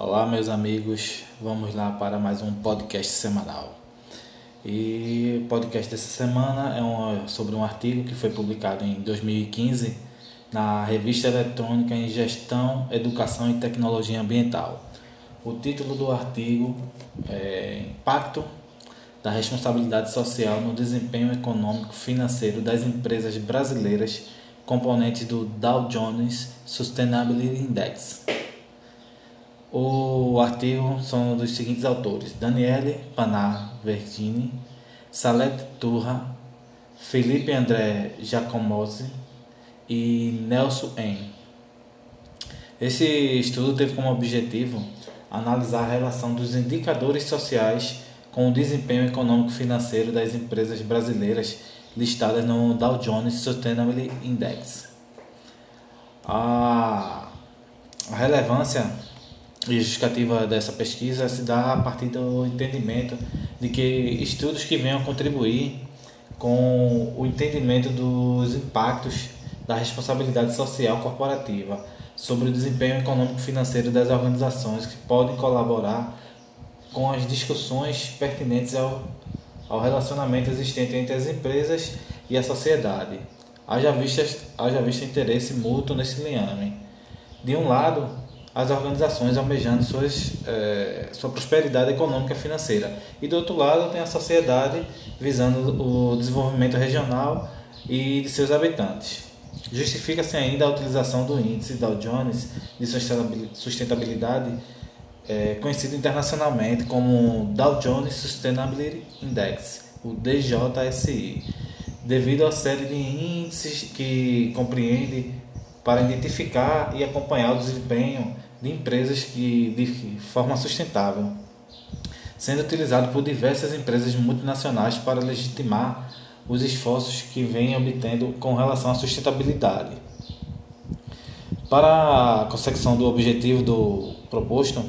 Olá, meus amigos. Vamos lá para mais um podcast semanal. E o podcast dessa semana é sobre um artigo que foi publicado em 2015 na Revista Eletrônica em Gestão, Educação e Tecnologia Ambiental. O título do artigo é Impacto da Responsabilidade Social no Desempenho Econômico Financeiro das Empresas Brasileiras, componentes do Dow Jones Sustainability Index. O artigo são dos seguintes autores: Daniele Panar Verdini, Salete Turra, Felipe André Giacomozzi e Nelson N. Esse estudo teve como objetivo analisar a relação dos indicadores sociais com o desempenho econômico financeiro das empresas brasileiras listadas no Dow Jones Sustainability Index. A relevância e justificativa dessa pesquisa se dá a partir do entendimento de que estudos que venham contribuir com o entendimento dos impactos da responsabilidade social corporativa sobre o desempenho econômico financeiro das organizações que podem colaborar com as discussões pertinentes ao, ao relacionamento existente entre as empresas e a sociedade. Haja vista, haja vista interesse mútuo nesse liame. De um lado, as organizações almejando suas, é, sua prosperidade econômica e financeira. E do outro lado tem a sociedade visando o desenvolvimento regional e de seus habitantes. Justifica-se ainda a utilização do índice Dow Jones de sustentabilidade, é, conhecido internacionalmente como Dow Jones Sustainability Index, o DJSI, devido à série de índices que compreende para identificar e acompanhar o desempenho de empresas que de forma sustentável, sendo utilizado por diversas empresas multinacionais para legitimar os esforços que vêm obtendo com relação à sustentabilidade. Para a consecução do objetivo do proposto,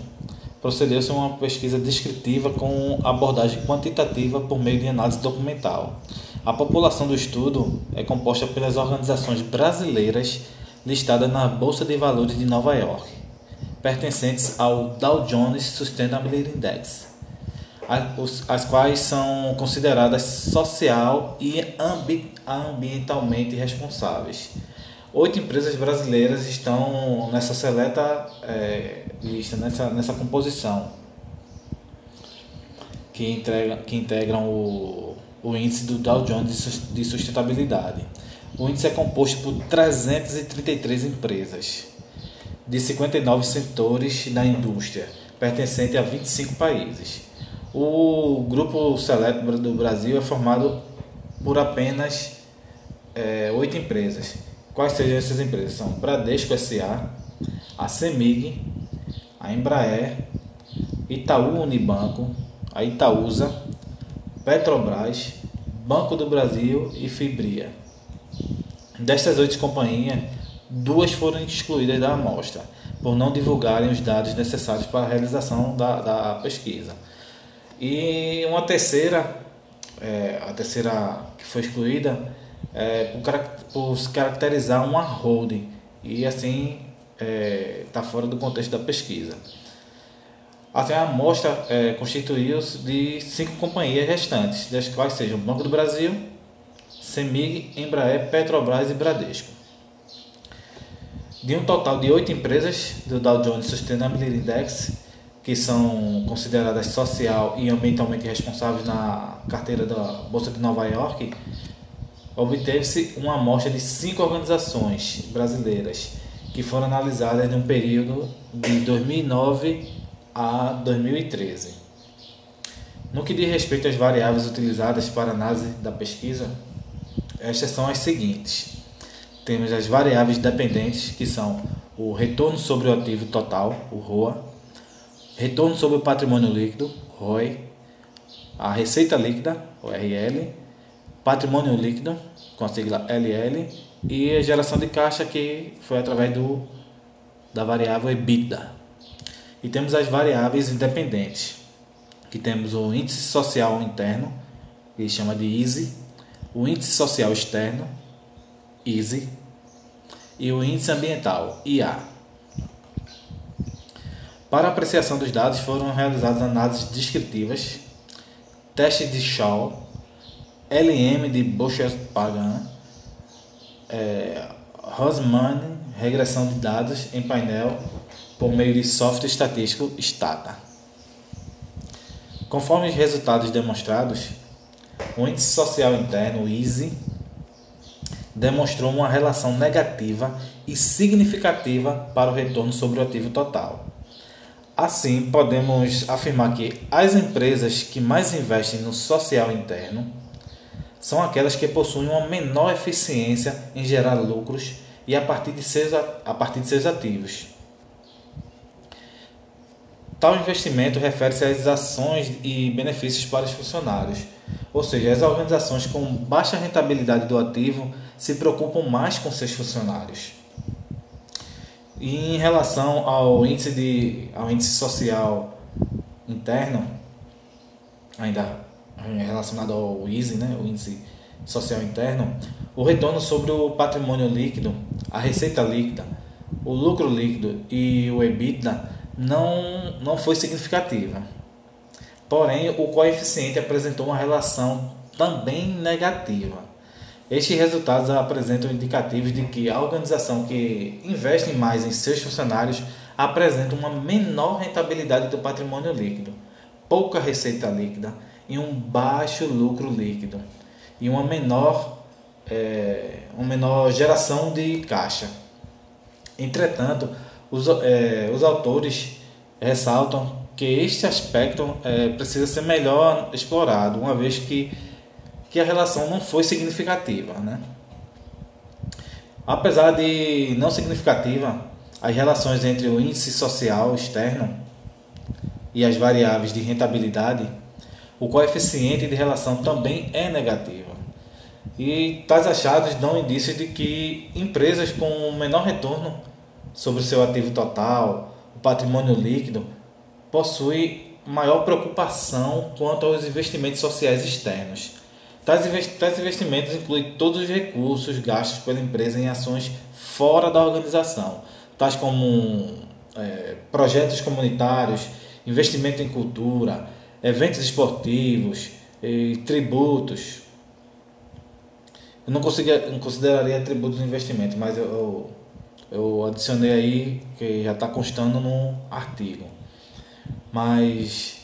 procedeu-se a uma pesquisa descritiva com abordagem quantitativa por meio de análise documental. A população do estudo é composta pelas organizações brasileiras listadas na Bolsa de Valores de Nova York pertencentes ao Dow Jones Sustainability Index, as quais são consideradas social e ambientalmente responsáveis. Oito empresas brasileiras estão nessa seleta é, lista, nessa, nessa composição, que, entrega, que integram o, o índice do Dow Jones de sustentabilidade. O índice é composto por 333 empresas de 59 setores da indústria, pertencente a 25 países. O grupo seleto do Brasil é formado por apenas é, oito empresas. Quais sejam essas empresas? São Bradesco SA, a CEMIG, a Embraer, Itaú Unibanco, a Itaúsa, Petrobras, Banco do Brasil e Fibria. Destas oito companhias, duas foram excluídas da amostra, por não divulgarem os dados necessários para a realização da, da pesquisa. E uma terceira, é, a terceira que foi excluída, é, por, por se caracterizar uma holding e assim está é, tá fora do contexto da pesquisa. Até a amostra é, constituiu-se de cinco companhias restantes, das quais sejam Banco do Brasil, Semig, Embraer, Petrobras e Bradesco. De um total de oito empresas do Dow Jones Sustainability Index, que são consideradas social e ambientalmente responsáveis na carteira da Bolsa de Nova York, obteve-se uma amostra de cinco organizações brasileiras que foram analisadas em um período de 2009 a 2013. No que diz respeito às variáveis utilizadas para análise da pesquisa, estas são as seguintes: temos as variáveis dependentes, que são o retorno sobre o ativo total, o ROA, retorno sobre o patrimônio líquido, ROI, a receita líquida, o RL, patrimônio líquido, com a sigla LL, e a geração de caixa, que foi através do, da variável EBITDA. E temos as variáveis independentes, que temos o índice social interno, que chama de EASY, o índice social externo, EASY, e o Índice Ambiental, IA. Para apreciação dos dados foram realizadas análises descritivas, testes de Shaw, LM de Boucher-Pagan, é, Rosman, regressão de dados em painel por meio de software estatístico Stata. Conforme os resultados demonstrados, o índice social interno, o ISE, demonstrou uma relação negativa e significativa para o retorno sobre o ativo total. Assim, podemos afirmar que as empresas que mais investem no social interno são aquelas que possuem uma menor eficiência em gerar lucros e a partir de seus, a partir de seus ativos. Tal investimento refere-se às ações e benefícios para os funcionários, ou seja, as organizações com baixa rentabilidade do ativo se preocupam mais com seus funcionários. E em relação ao índice, de, ao índice social interno, ainda relacionado ao ISE, né, o índice social interno, o retorno sobre o patrimônio líquido, a receita líquida, o lucro líquido e o EBITDA não, não foi significativa. Porém, o coeficiente apresentou uma relação também negativa. Estes resultados apresentam indicativos de que a organização que investe mais em seus funcionários apresenta uma menor rentabilidade do patrimônio líquido, pouca receita líquida e um baixo lucro líquido e uma menor, é, uma menor geração de caixa. Entretanto, os, é, os autores ressaltam que este aspecto é, precisa ser melhor explorado, uma vez que, que a relação não foi significativa. Né? Apesar de não significativa, as relações entre o índice social externo e as variáveis de rentabilidade o coeficiente de relação também é negativo. E tais achados dão indícios de que empresas com menor retorno sobre o seu ativo total, o patrimônio líquido, possuem maior preocupação quanto aos investimentos sociais externos. Tais investimentos incluem todos os recursos gastos pela empresa em ações fora da organização, tais como é, projetos comunitários, investimento em cultura, eventos esportivos, e tributos. Eu não, conseguia, não consideraria tributos investimento, mas eu, eu, eu adicionei aí que já está constando no artigo. Mas,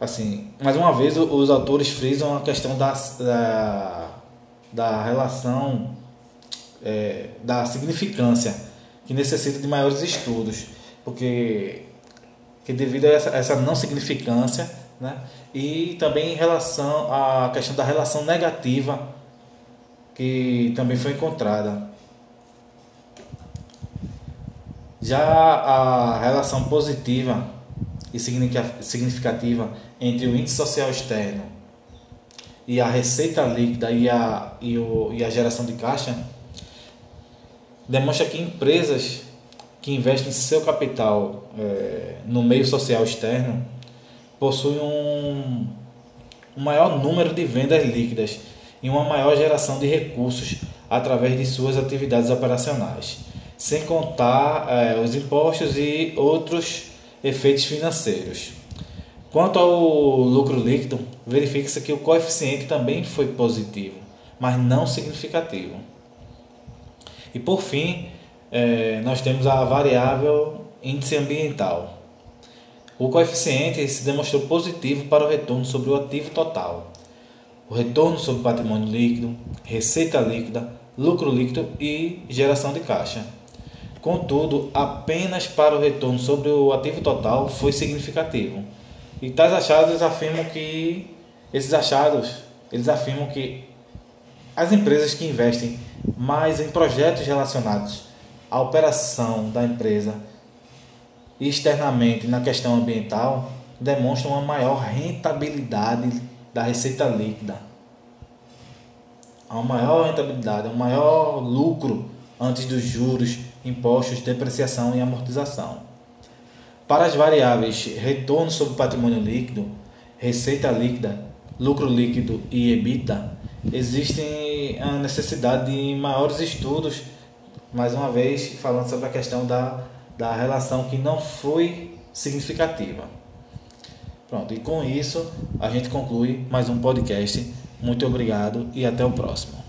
assim, mais uma vez os autores frisam a questão da, da, da relação, é, da significância, que necessita de maiores estudos, porque que devido a essa, essa não significância, né? E também em relação à questão da relação negativa que também foi encontrada. Já a relação positiva e significativa entre o índice social externo e a receita líquida e a, e, o, e a geração de caixa demonstra que empresas que investem seu capital é, no meio social externo possui um, um maior número de vendas líquidas e uma maior geração de recursos através de suas atividades operacionais, sem contar eh, os impostos e outros efeitos financeiros. Quanto ao lucro líquido, verifica-se que o coeficiente também foi positivo, mas não significativo. E por fim, eh, nós temos a variável índice ambiental. O coeficiente se demonstrou positivo para o retorno sobre o ativo total, o retorno sobre patrimônio líquido, receita líquida, lucro líquido e geração de caixa. Contudo, apenas para o retorno sobre o ativo total foi significativo. E tais achados afirmam que esses achados, eles afirmam que as empresas que investem mais em projetos relacionados à operação da empresa e externamente na questão ambiental demonstram uma maior rentabilidade da receita líquida. Há uma maior rentabilidade, um maior lucro antes dos juros, impostos, depreciação e amortização. Para as variáveis retorno sobre patrimônio líquido, receita líquida, lucro líquido e EBITDA, existe a necessidade de maiores estudos, mais uma vez falando sobre a questão da da relação que não foi significativa. Pronto, e com isso a gente conclui mais um podcast. Muito obrigado e até o próximo.